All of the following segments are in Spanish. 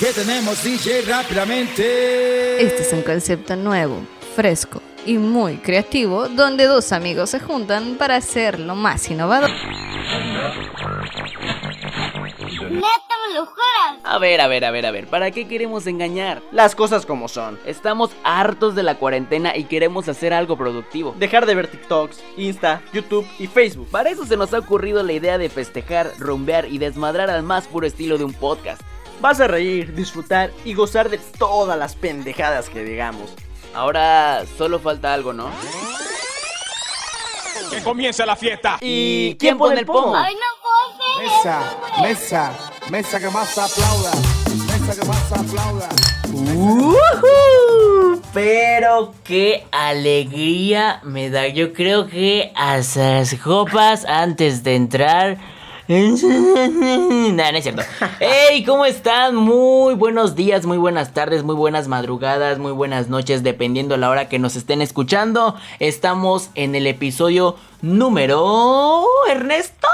¿Qué tenemos, DJ, rápidamente? Este es un concepto nuevo, fresco y muy creativo, donde dos amigos se juntan para hacer lo más innovador. ¿Neta me lo juras? A ver, a ver, a ver, a ver, ¿para qué queremos engañar? Las cosas como son. Estamos hartos de la cuarentena y queremos hacer algo productivo. Dejar de ver TikToks, Insta, YouTube y Facebook. Para eso se nos ha ocurrido la idea de festejar, rumbear y desmadrar al más puro estilo de un podcast. Vas a reír, disfrutar y gozar de todas las pendejadas que digamos. Ahora solo falta algo, ¿no? Que comience la fiesta. ¿Y quién pone el pomo? Ay, no Mesa, mesa, mesa que más aplauda. Mesa que más aplauda. ¡Ujú! Pero qué alegría me da. Yo creo que hasta las copas antes de entrar. No, no es cierto. ¡Hey! ¿Cómo están? Muy buenos días, muy buenas tardes, muy buenas madrugadas, muy buenas noches, dependiendo la hora que nos estén escuchando. Estamos en el episodio número. Ernesto.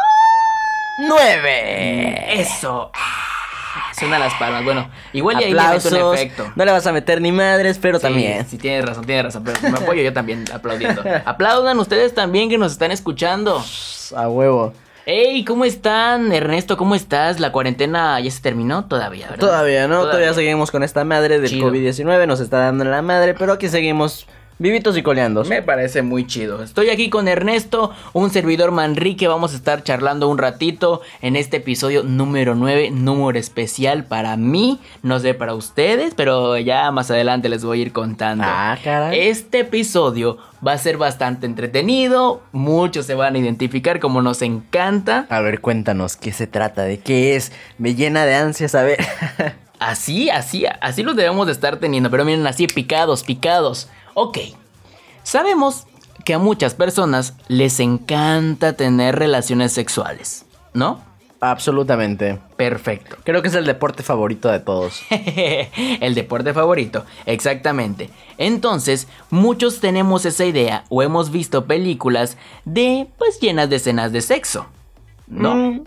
9. Eso. Ah, Suenan las palmas. Bueno, igual y ahí le meto un Aplausos. efecto. No le vas a meter ni madres, pero Sí, también. Sí, tienes razón, tienes razón. Pero me apoyo yo también aplaudiendo. Aplaudan ustedes también que nos están escuchando. A huevo. Hey, ¿cómo están? Ernesto, ¿cómo estás? ¿La cuarentena ya se terminó? Todavía, ¿verdad? Todavía, ¿no? Todavía, seguimos con esta madre del Chido. COVID-19. Nos está dando la madre, pero aquí seguimos vivitos y coleandos. Me parece muy chido. Estoy aquí con Ernesto, un servidor Manrique. Vamos a estar charlando un ratito en este episodio número 9, número especial para mí. No sé para ustedes, pero ya más adelante les voy a ir contando. Ah, caray. Este episodio va a ser bastante entretenido. Muchos se van a identificar como nos encanta. A ver, cuéntanos, ¿qué se trata? ¿De qué es? Me llena de ansias a ver. Así, así, así los debemos de estar teniendo. Pero miren, así picados, picados. Ok. Sabemos que a muchas personas les encanta tener relaciones sexuales, ¿no? Absolutamente. Perfecto. Creo que es el deporte favorito de todos. el deporte favorito, exactamente. Entonces, muchos tenemos esa idea o hemos visto películas de, pues, llenas de escenas de sexo, ¿no? Mm,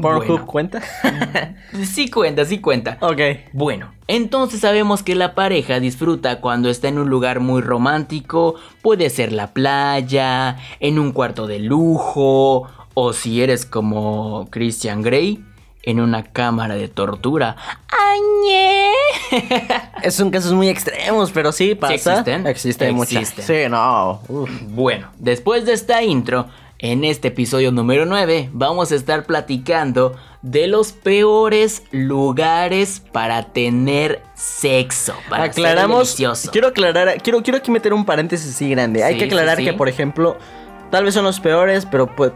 ¿Pornhub Bueno. cuenta? Sí cuenta, sí cuenta. ok. Bueno, entonces sabemos que la pareja disfruta cuando está en un lugar muy romántico, puede ser la playa, en un cuarto de lujo, o si eres como Christian Grey, en una cámara de tortura. ¡Añe! Son casos muy extremos, pero sí pasa. existen? Existen muchas. Existen. Sí, no. uf. Bueno, después de esta intro, en este episodio número 9 vamos a estar platicando de los peores lugares para tener sexo. Para ser Aclaramos. delicioso. Quiero aclarar, quiero, quiero aquí meter un paréntesis así grande. Hay que aclarar sí, que, por ejemplo, tal vez son los peores, pero pues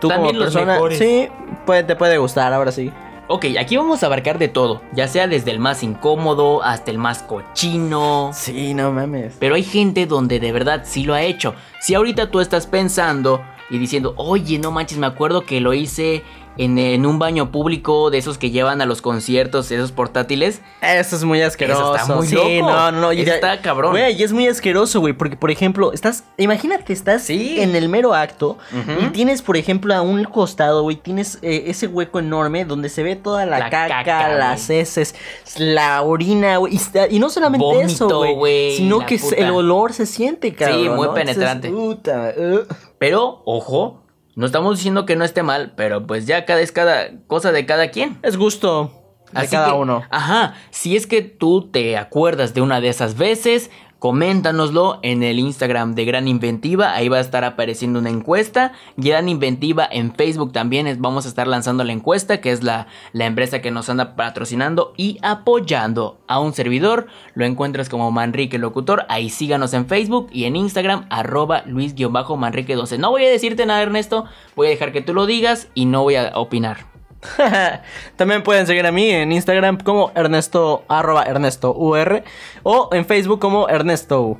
tú También como persona, mejores. sí, puede, te puede gustar, ahora sí. Ok, aquí vamos a abarcar de todo, ya sea desde el más incómodo hasta el más cochino. Sí, no mames. Pero hay gente donde de verdad sí lo ha hecho. Si ahorita tú estás pensando y diciendo, oye, no manches, me acuerdo que lo hice en, en un baño público de esos que llevan a los conciertos, esos portátiles. Eso es muy asqueroso. está muy sí, loco. no, no, Eso ya- está cabrón. Güey, y es muy asqueroso, güey, porque por ejemplo, estás, imagínate, estás Sí. en el mero acto y tienes, por ejemplo, a un costado, güey, tienes eh, ese hueco enorme donde se ve toda la, La caca, caca, las heces, la orina, güey, y, no solamente eso, güey, sino que puta. el olor se siente, cabrón. muy ¿no? Entonces, penetrante. puta, uh. Pero, ojo, no estamos diciendo que no esté mal, pero pues ya cada es cada cosa de cada quien. Es gusto de Así cada que, uno. Ajá, si es que tú te acuerdas de una de esas veces, coméntanoslo en el Instagram de Gran Inventiva, ahí va a estar apareciendo una encuesta. Gran Inventiva en Facebook también es- vamos a estar lanzando la encuesta, que es la, la empresa que nos anda patrocinando y apoyando a un servidor. Lo encuentras como Manrique Locutor, ahí síganos en Facebook y en Instagram, arroba Luis-Manrique12. No voy a decirte nada, Ernesto, voy a dejar que tú lo digas y no voy a opinar. También pueden seguir a mí en Instagram como Ernesto, arroba Ernesto UR, o en Facebook como Ernesto.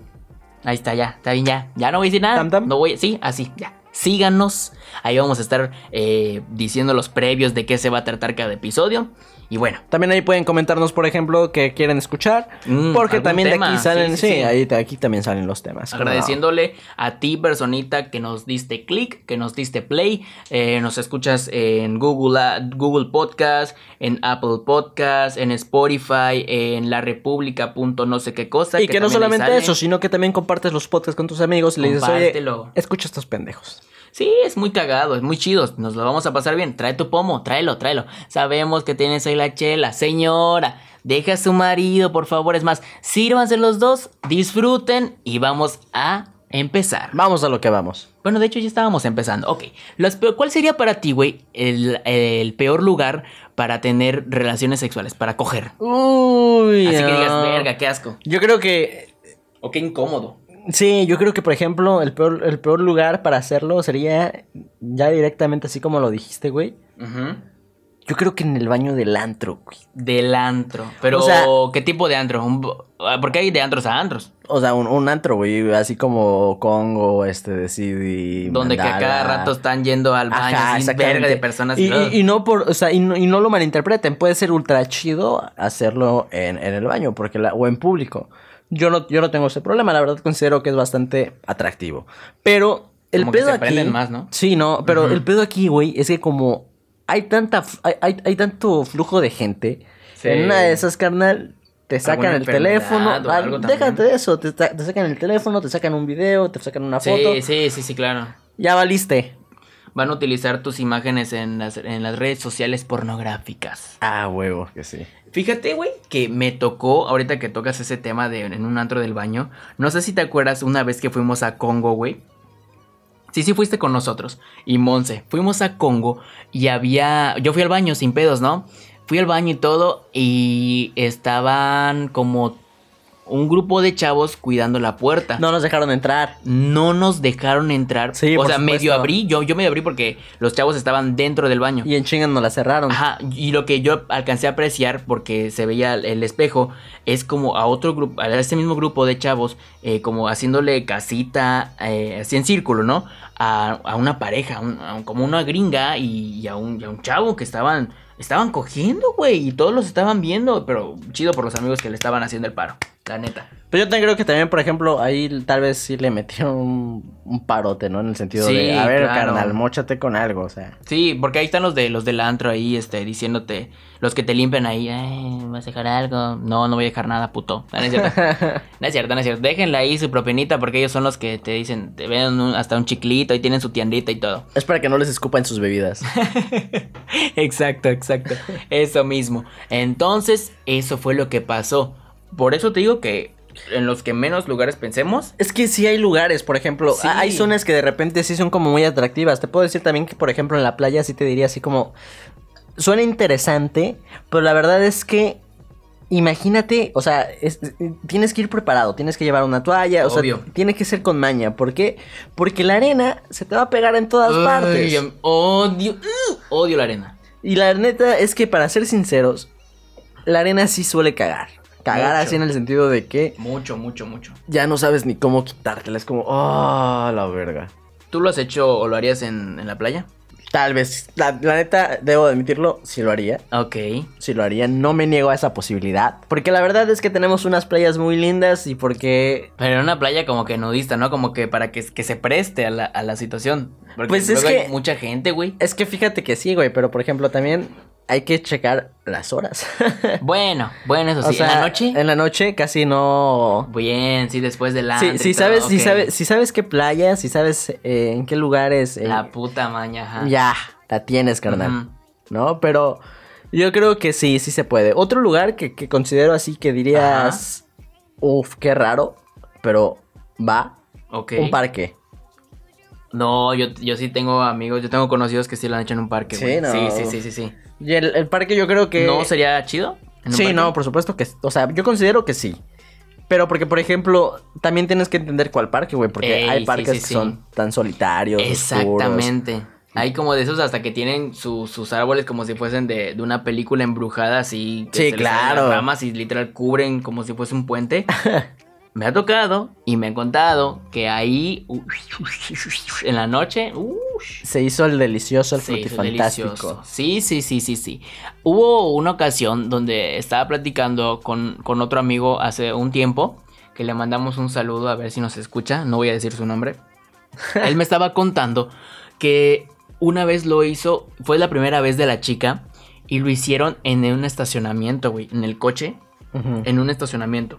Ahí está, ya, está bien, ya. Ya no voy a decir nada. Tam, tam. No voy, sí, así, ya. Síganos. Ahí vamos a estar eh, diciendo los previos de qué se va a tratar cada episodio. Y bueno, También ahí pueden comentarnos, por ejemplo, que quieren escuchar. Mm, porque también de aquí salen, sí, sí, ahí aquí también salen los temas. agradeciéndole a ti, personita, que nos diste click, que nos diste play. eh, nos escuchas en Google, Google Podcast, en Apple Podcast, en Spotify, en la república. no sé qué cosa. Y que, no solamente eso, sino que también compartes los podcasts con tus amigos y le dices, oye, escucha estos pendejos. Sí, es muy cagado, es muy chido, nos lo vamos a pasar bien. Trae tu pomo, tráelo, tráelo. Sabemos que tienes ahí la chela. Señora, deja a su marido, por favor. Es más, sírvanse los dos, disfruten y vamos a empezar. Vamos a lo que vamos. Bueno, de hecho ya estábamos empezando. Ok, peor- ¿cuál sería para ti, güey, el, el peor lugar para tener relaciones sexuales, para coger? Uy. Así que digas, verga, qué asco. Yo creo que O qué incómodo. Sí, yo creo que por ejemplo el peor, el peor lugar para hacerlo sería ya directamente así como lo dijiste, güey. Yo creo que en el baño del antro, güey. Del antro. Pero, O sea- ¿qué tipo de antro? Un ah, Porque hay de antros a antros. O sea, un, un antro, güey, así como Congo, este de CD. Donde que a cada rato están yendo al baño Ajá, sin verga de personas. Y- y no por, o sea, y no, y no lo malinterpreten, puede ser ultra chido hacerlo en, en el baño, porque la, o en público. Yo no, yo no tengo ese problema, la verdad considero que es bastante atractivo. Pero el Como que pedo se aquí. más, ¿no? Sí, no, pero el pedo aquí, güey, es que como hay tanta, hay, hay, hay tanto flujo de gente, Sí. en una de esas, carnal, te sacan ¿Alguna el teléfono. ah, también? déjate de eso, te sacan el teléfono, te sacan un video, te sacan una foto. Sí, sí, sí, sí, claro. Ya valiste. Van a utilizar tus imágenes en las, en las redes sociales pornográficas. Ah, huevo, que sí. Fíjate, güey, que me tocó, ahorita que tocas ese tema de en un antro del baño, no sé si te acuerdas una vez que fuimos a Congo, güey. Sí, sí fuiste con nosotros. Y Monse, fuimos a Congo y había... Yo fui al baño sin pedos, ¿no? Fui al baño y todo y estaban como un grupo de chavos cuidando la puerta. No nos dejaron entrar. No nos dejaron entrar. Sí, o por sea, medio abrí. Yo, yo medio abrí porque los chavos estaban dentro del baño. Y en chinga nos la cerraron. Ajá, y lo que yo alcancé a apreciar, porque se veía el, el espejo, es como a otro grupo, a ese mismo grupo de chavos, eh, como haciéndole casita, eh, así en círculo, ¿no? A, a una pareja, un- a un- como una gringa y, y a un, y a un chavo que estaban, estaban cogiendo, güey, y todos los estaban viendo, pero chido por los amigos que le estaban haciendo el paro, la neta. Pero yo también creo que también, por ejemplo, ahí tal vez sí le metieron un, un parote, ¿no? En el sentido Sí, de, a ver, claro. carnal, mochate con algo, o sea. Sí, porque ahí están los de los del antro ahí, este, diciéndote, los que te limpian ahí, ay, ¿vas a dejar algo? No, no voy a dejar nada, puto. No, no es cierto. No es cierto, no es cierto. Déjenle ahí su propinita porque ellos son los que te dicen, te ven un- hasta un chiclito y tienen su tiendita y todo. Es para que no les escupan sus bebidas. exacto, exacto. Eso mismo. Entonces, eso fue lo que pasó. Por eso te digo que en los que menos lugares pensemos, Es que sí hay lugares, por ejemplo, Sí. hay zonas que de repente sí son como muy atractivas. Te puedo decir también que, por ejemplo, en la playa sí te diría así como... Suena interesante, pero la verdad es que... Imagínate, o sea, es- tienes que ir preparado, tienes que llevar una toalla, o Obvio. sea, tiene que ser con maña. ¿Por qué? Porque la arena se te va a pegar en todas partes. odio, ugh, odio la arena. Y la neta es que, para ser sinceros, la arena sí suele cagar. Cagar Mucho. así en el sentido de que Mucho, mucho, mucho. ya no sabes ni cómo quitártela. Es como, oh, la verga. ¿Tú lo has hecho o lo harías en, en la playa? Tal vez, la, la neta, debo admitirlo, sí lo haría. Ok. Sí lo haría, no me niego a esa posibilidad. Porque la verdad es que tenemos unas playas muy lindas y porque... Pero en una playa como que nudista, ¿no? Como que para que, que se preste a la, a la situación. Porque Pues es que- hay mucha gente, güey. Es que fíjate que sí, güey, pero por ejemplo también hay que checar las horas. Bueno, bueno, eso O sí. ¿En sea, la noche? En la noche casi no... Bien, sí, después del Sí, antro si sabes, si sabes, si sabes qué playas, si sabes eh, en qué lugares, eh, La puta maña, ajá. ya la tienes, carnal. ¿No? Pero yo creo que sí, sí se puede. Otro lugar que, que considero así que dirías, uff, qué raro, pero va, Ok. un parque. No, yo, yo sí tengo amigos, yo tengo conocidos que sí lo han hecho en un parque, Sí, no. Sí, sí, sí, sí, sí. Y el, el parque yo creo que... ¿No sería chido? ¿En un Sí, parque? no, por supuesto que, o sea, yo considero que sí. Pero porque, por ejemplo, también tienes que entender cuál parque, güey, porque Ey, hay parques sí, que sí. son tan solitarios. oscuros. Exactamente. Hay como de esos hasta que tienen su- sus árboles como si fuesen de, de una película embrujada, así. que Sí, se les salen claro. las ramas y literal cubren como si fuese un puente. me ha tocado y me han contado que ahí uh, en la noche, uh, Se hizo el delicioso, el frutifantástico. delicioso. Sí, sí, sí, sí, sí. Hubo una ocasión donde estaba platicando con, con otro amigo hace un tiempo, que le mandamos un saludo a ver si nos escucha, no voy a decir su nombre. Él me estaba contando que una vez lo hizo, fue la primera vez de la chica, y lo hicieron en un estacionamiento, güey, en el coche, en un estacionamiento.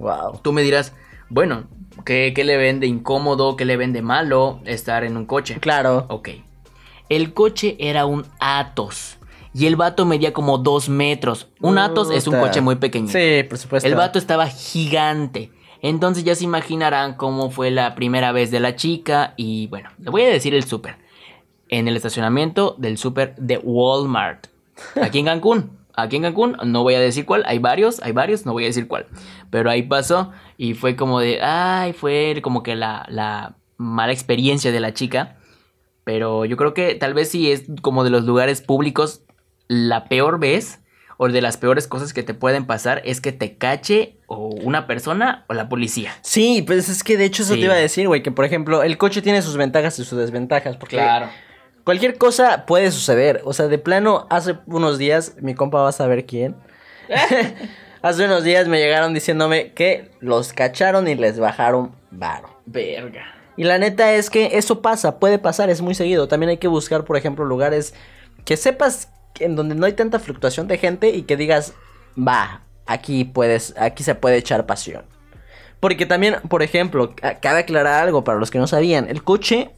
Wow. Tú me dirás, bueno, ¿qué, qué le ven de incómodo, qué le ven de malo estar en un coche? Claro. Ok. El coche era un Atos. Y el vato medía como dos metros. Un Atos es un coche muy pequeño. Sí, por supuesto. El vato estaba gigante. Entonces ya se imaginarán cómo fue la primera vez de la chica. Y bueno, le voy a decir el súper. En el estacionamiento del súper de Walmart. Aquí en Cancún. Aquí en Cancún, no voy a decir cuál. Hay varios, hay varios, no voy a decir cuál. Pero ahí pasó. Y fue como de. Ay, fue como que la, la mala experiencia de la chica. Pero yo creo que tal vez sí es como de los lugares públicos la peor vez o de las peores cosas que te pueden pasar es que te cache o una persona o la policía. Sí, pues es que de hecho eso Sí. te iba a decir, güey, que por ejemplo el coche tiene sus ventajas y sus desventajas, porque cualquier cosa puede suceder. O sea, de plano, hace unos días, mi compa va a saber quién. hace unos días me llegaron diciéndome que los cacharon y les bajaron varo. Verga. Y la neta es que eso pasa, puede pasar, es muy seguido. También hay que buscar, por ejemplo, lugares que sepas en donde no hay tanta fluctuación de gente y que digas, va, aquí puedes, aquí se puede echar pasión. Porque también, por ejemplo, ca- cabe aclarar algo para los que no sabían, el coche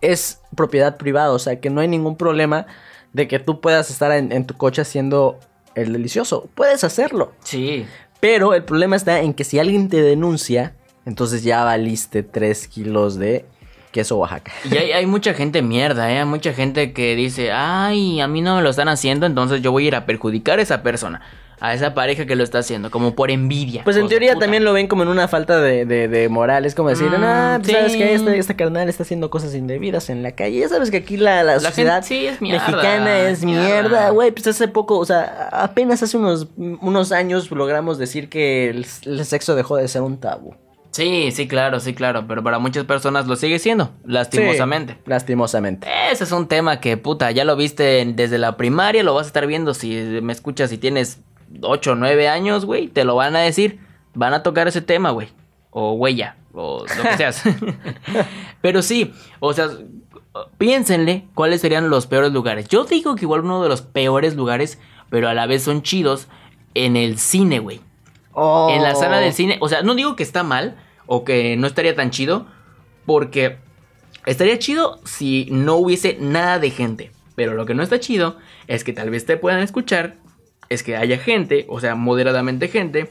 es propiedad privada, o sea que no hay ningún problema de que tú puedas estar en, en tu coche haciendo el delicioso. Puedes hacerlo. Sí. Pero el problema está en que si alguien te denuncia, entonces ya valiste 3 kilos de queso Oaxaca. Y hay, hay mucha gente mierda, ¿eh? Hay mucha gente que dice, ay, a mí no me lo están haciendo, entonces yo voy a ir a perjudicar a esa persona, a esa pareja que lo está haciendo, como por envidia. Pues en teoría también lo ven como en una falta de, de, de moral. Es como decir, Mm, ah, pues sabes que esta, esta carnal está haciendo cosas indebidas en la calle. Ya sabes que aquí la, la, La sociedad gente- sí, es mierda, mexicana es mierda. güey. Pues hace poco, o sea, apenas hace unos, unos años logramos decir que el, el sexo dejó de ser un tabú. Sí, sí, claro, sí, claro, pero para muchas personas lo sigue siendo, lastimosamente. Sí, lastimosamente. Ese es un tema que, puta, ya lo viste desde la primaria, lo vas a estar viendo si me escuchas si tienes 8 o 9 años, güey, te lo van a decir, van a tocar ese tema, güey, o huella, o lo que seas. Pero sí, o sea, piénsenle cuáles serían los peores lugares. Yo digo que igual uno de los peores lugares, pero a la vez son chidos, en el cine, güey. Oh. En la sala del cine, o sea, no digo que está mal o que no estaría tan chido, porque estaría chido si no hubiese nada de gente. Pero lo que no está chido es que tal vez te puedan escuchar, es que haya gente, o sea, moderadamente gente,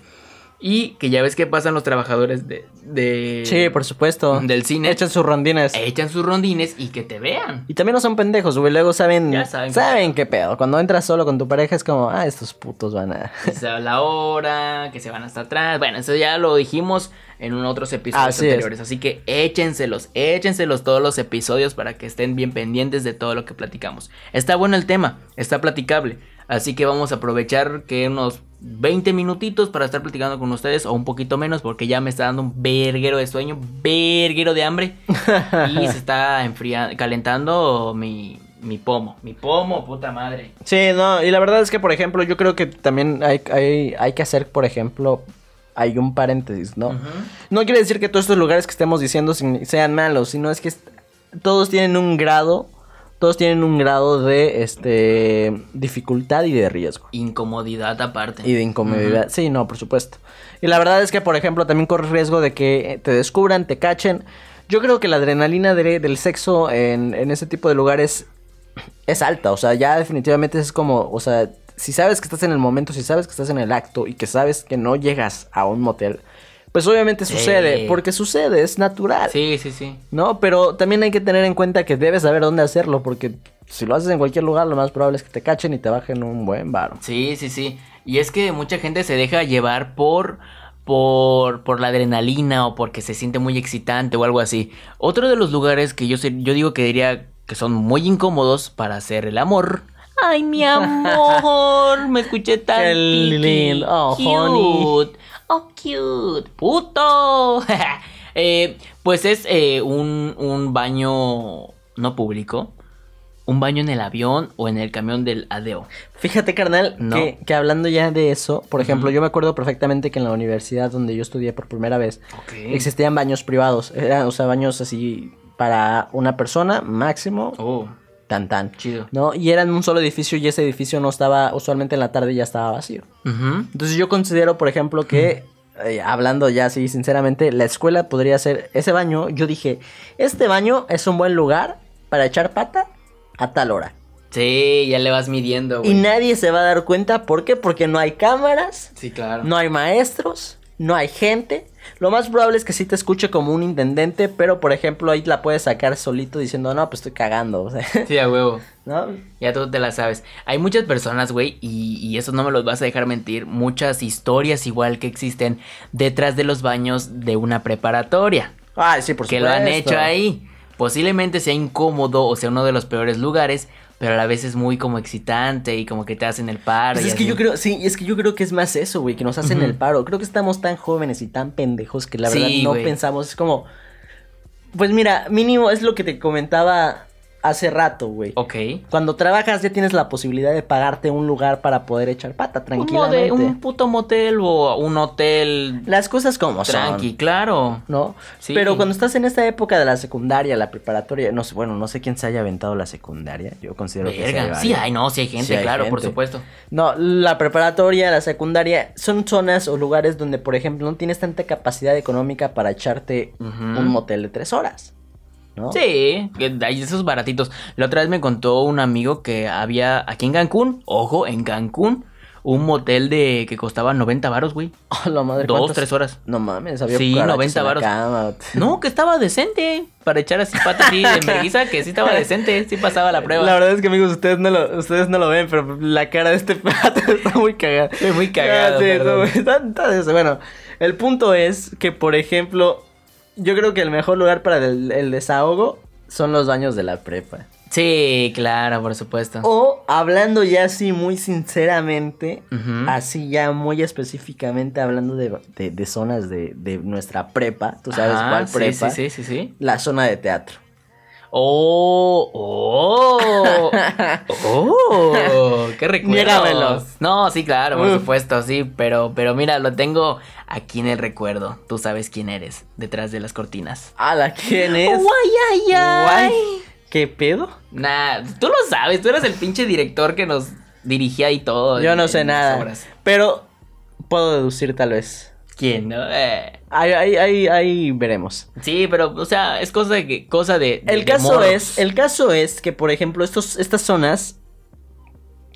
y que ya ves que pasan los trabajadores de, de- Sí, por supuesto. del cine, Echan sus rondines. echan sus rondines y que te vean. Y también no son pendejos, güey. Luego saben. Ya saben saben, qué qué pedo. Cuando entras solo con tu pareja es como, ah, estos putos van a. La hora, que se van hasta atrás. Bueno, eso ya lo dijimos en un otros episodios Así es. anteriores. Así que échenselos, échenselos todos los episodios para que estén bien pendientes de todo lo que platicamos. Está bueno el tema, está platicable. Así que vamos a aprovechar que unos 20 minutitos para estar platicando con ustedes o un poquito menos porque ya me está dando un verguero de sueño, verguero de hambre y se está enfriando, calentando mi, mi pomo, mi pomo, puta madre. Sí, no. Y la verdad es que, por ejemplo, yo creo que también hay, hay, hay que hacer, por ejemplo. Hay un paréntesis, ¿no? No quiere decir que todos estos lugares que estemos diciendo sean malos, sino es que todos tienen un grado, todos tienen un grado de este dificultad y de riesgo. Incomodidad aparte. Y de incomodidad. Sí, no, por supuesto. Y la verdad es que, por ejemplo, también corres riesgo de que te descubran, te cachen. Yo creo que la adrenalina de- del sexo en, en ese tipo de lugares es alta. O sea, ya definitivamente es como, o sea, si sabes que estás en el momento, si sabes que estás en el acto y que sabes que no llegas a un motel, pues obviamente sucede, Sí. porque sucede, es natural. Sí, sí, sí. ¿No? Pero también hay que tener en cuenta que debes saber dónde hacerlo, porque si lo haces en cualquier lugar, lo más probable es que te cachen y te bajen un buen varo. Sí, sí, sí. Y es que mucha gente se deja llevar por, por, por la adrenalina o porque se siente muy excitante o algo así. Otro de los lugares que yo, sé- yo digo que diría que son muy incómodos para hacer el amor. Ay, mi amor, me escuché tan Qué lindo. Oh, honey. Oh, cute. Puto. Eh, pues es eh, un, un baño no público. Un baño en el avión o en el camión del ADEO. Fíjate, carnal, No. que, que hablando ya de eso, por ejemplo, yo me acuerdo perfectamente que en la universidad donde yo estudié por primera vez, existían baños privados. Eran, o sea, baños así para una persona máximo, Oh, tan tan. chido. ¿No? Y eran un solo edificio y ese edificio no estaba, usualmente en la tarde ya estaba vacío. Entonces yo considero, por ejemplo, que, eh, hablando ya así sinceramente, la escuela podría ser ese baño. Yo dije, este baño es un buen lugar para echar pata a tal hora. Sí, ya le vas midiendo, Y güey. nadie se va a dar cuenta, ¿por qué? Porque no hay cámaras, Sí, claro. no hay maestros, no hay gente. Lo más probable es que sí te escuche como un intendente, pero por ejemplo ahí la puedes sacar solito diciendo, no, pues estoy cagando, o sea, Sí, a huevo. ¿no? Ya tú te la sabes. Hay muchas personas, güey, y, y eso no me los vas a dejar mentir. Muchas historias igual que existen detrás de los baños de una preparatoria. Ay, sí, por que supuesto. lo han hecho ahí. Posiblemente sea incómodo o sea uno de los peores lugares, pero a la vez es muy como excitante y como que te hacen el paro. Pues y es que yo creo, sí, es que yo creo que es más eso, güey, que nos hacen el paro. Creo que estamos tan jóvenes y tan pendejos que la verdad Sí, no pensamos. Es como, pues mira, mínimo es lo que te comentaba hace rato, güey. Ok. Cuando trabajas ya tienes la posibilidad de pagarte un lugar para poder echar pata Un, tranquilamente. mode- un puto motel o un hotel Las cosas como tranqui, son. claro. ¿No? Sí. Pero cuando estás en esta época de la secundaria, la preparatoria, no sé, bueno, no sé quién se haya aventado la secundaria. Yo considero que sí hay Verga. Sí, hay, no, sí hay gente, Sí hay claro, por supuesto. No, la preparatoria, la secundaria, son zonas o lugares donde, por ejemplo, no tienes tanta capacidad económica para echarte un motel de tres horas. ¿No? Sí, que hay esos baratitos. La otra vez me contó un amigo que había aquí en Cancún, ojo, en Cancún, un motel de que costaba 90 varos, güey. Oh, la madre, Dos, ¿cuántas- tres horas. No mames, había Sí, cucarachas 90 en la varos. No, que estaba decente. Para echar así pata así de merguiza, que sí estaba decente, sí pasaba la prueba. La verdad es que amigos, ustedes no lo, ustedes no lo ven, pero la cara de este pato está muy cagada. Muy cagado, Ah, sí, está- está-. Bueno, el punto es que, por ejemplo, yo creo que el mejor lugar para el, el desahogo son los baños de la prepa. Sí, claro, por supuesto. O hablando ya así muy sinceramente, así ya muy específicamente hablando de, de- de zonas de, de nuestra prepa, tú sabes cuál prepa, Sí, sí, sí, sí. la zona de teatro. Oh, oh, oh, qué recuerdos. Niégamelos. No, sí, claro, por Uf. supuesto, sí, pero, pero mira, lo tengo aquí en el recuerdo. Tú sabes quién eres, detrás de las cortinas. ¿Ala quién es? Guay, ay, ay. Guay. ¿Qué pedo? Nah, tú lo sabes, tú eres el pinche director que nos dirigía y todo. Yo en- no sé nada, obras. pero puedo deducir tal vez. ¿Quién? no? Eh, Ahí, ahí, ahí, ahí veremos. Sí, pero, o sea, es cosa de cosa de. de- El caso es, el caso es que, por ejemplo, estos, estas zonas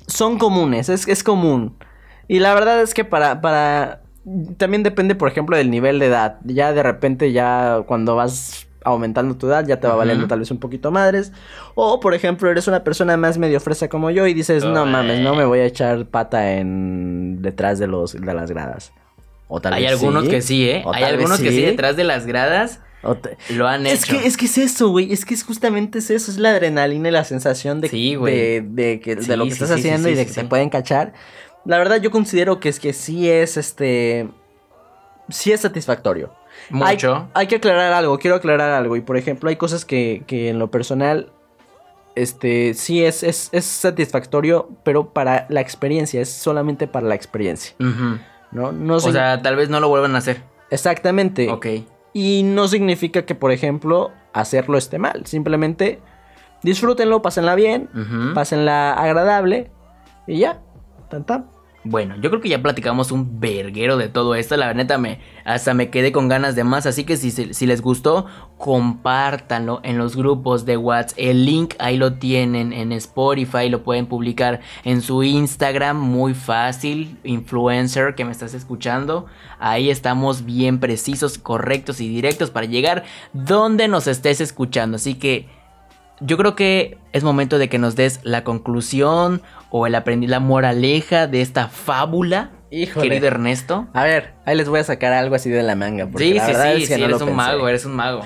son comunes, es, es común. Y la verdad es que para, para, también depende, por ejemplo, del nivel de edad. Ya de repente, ya cuando vas aumentando tu edad, ya te va valiendo tal vez un poquito madres. O, por ejemplo, eres una persona más medio fresa como yo y dices, no mames, no me voy a echar pata en detrás de los, de las gradas. O tal Hay vez algunos sí, que sí, ¿eh? o Hay algunos que sí detrás de las gradas o te- lo han es hecho. que, es que es eso, güey. Es que es justamente es eso. Es la adrenalina y la sensación de, Sí, de, de que, de lo que sí, estás haciendo sí, y de sí, que sí. te pueden cachar. La verdad, yo considero que es que sí es este. Sí es satisfactorio. Mucho. hay que aclarar algo, quiero aclarar algo. Y por ejemplo, hay cosas que, que en lo personal. Este, sí es, es, es satisfactorio, pero para la experiencia, es solamente para la experiencia, Ujú. ¿No? No O sea, tal vez no lo vuelvan a hacer. exactamente. Ok. Y no significa que, por ejemplo, hacerlo esté mal. Simplemente disfrútenlo, pásenla bien, Ujú. pásenla agradable y ya. Tan tan. Bueno, yo creo que ya platicamos un verguero de todo esto. La neta, me, hasta me quedé con ganas de más. Así que si, si les gustó, compártanlo en los grupos de WhatsApp. El link ahí lo tienen en Spotify. Lo pueden publicar en su Instagram. Muy fácil. Influencer que me estás escuchando. Ahí estamos bien precisos, correctos y directos para llegar donde nos estés escuchando. Así que yo creo que es momento de que nos des la conclusión o el la moraleja de esta fábula, Híjole. querido Ernesto. A ver, ahí les voy a sacar algo así de la manga. Porque Sí, la sí, sí, es que sí, no eres un pensé. mago, eres un mago.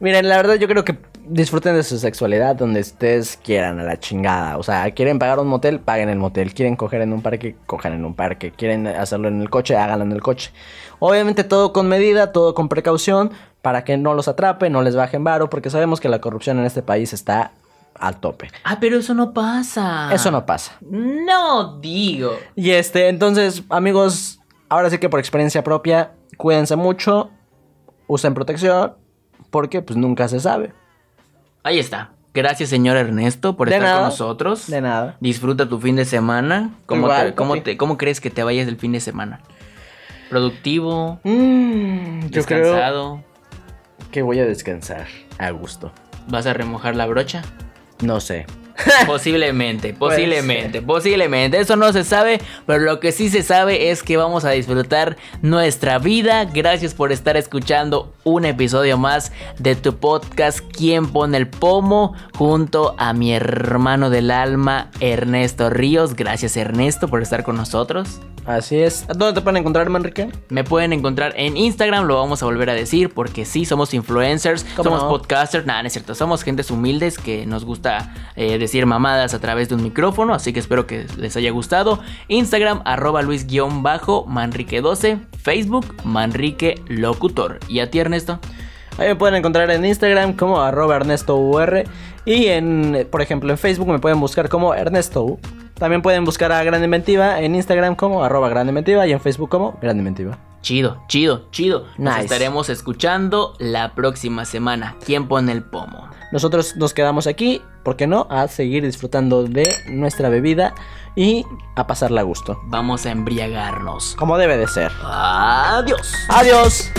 Miren, la verdad yo creo que disfruten de su sexualidad donde ustedes quieran, a la chingada. O sea, quieren pagar un motel, paguen el motel. Quieren coger en un parque, cojan en un parque. Quieren hacerlo en el coche, háganlo en el coche. Obviamente todo con medida, todo con precaución, para que no los atrape, no les bajen varo, porque sabemos que la corrupción en este país está al tope. Ah, pero eso no pasa. Eso no pasa. No digo. Y este, entonces, amigos, ahora sí que por experiencia propia, cuídense mucho, usen protección, porque pues nunca se sabe. Ahí está. Gracias, señor Ernesto, por De estar nada. con nosotros. De nada. Disfruta tu fin de semana. ¿Cómo, Igual, te- cómo papi. te- cómo crees que te vayas el fin de semana? ¿Productivo? Mm, yo creo ¿Descansado? que voy a descansar a gusto. ¿Vas a remojar la brocha? No sé. Posiblemente, posiblemente, posiblemente. Eso no se sabe, pero lo que sí se sabe es que vamos a disfrutar nuestra vida. Gracias por estar escuchando un episodio más de tu podcast ¿Quién pone el pomo? Junto a mi hermano del alma, Ernesto Ríos. Gracias Ernesto por estar con nosotros. Así es. ¿Dónde te pueden encontrar, Manrique? Me pueden encontrar en Instagram, lo vamos a volver a decir, porque sí, somos influencers, ¿Cómo somos no? podcasters, nada, no es cierto, somos gentes humildes que nos gusta eh, decir mamadas a través de un micrófono, así que espero que les haya gustado. Instagram, arroba Luis-Manrique12, Facebook, Manrique Locutor. ¿Y a ti, Ernesto? Ahí me pueden encontrar en Instagram como arroba Ernesto UR. Y en, por ejemplo, en Facebook me pueden buscar como Ernesto. También pueden buscar a Gran Inventiva en Instagram como arroba Gran Inventiva y en Facebook como Gran Inventiva. Chido, chido, chido. Nos Nice. estaremos escuchando la próxima semana. ¿Quién pone el pomo? Nosotros nos quedamos aquí, ¿por qué no? A seguir disfrutando de nuestra bebida y a pasarla a gusto. Vamos a embriagarnos. Como debe de ser. Adiós. Adiós.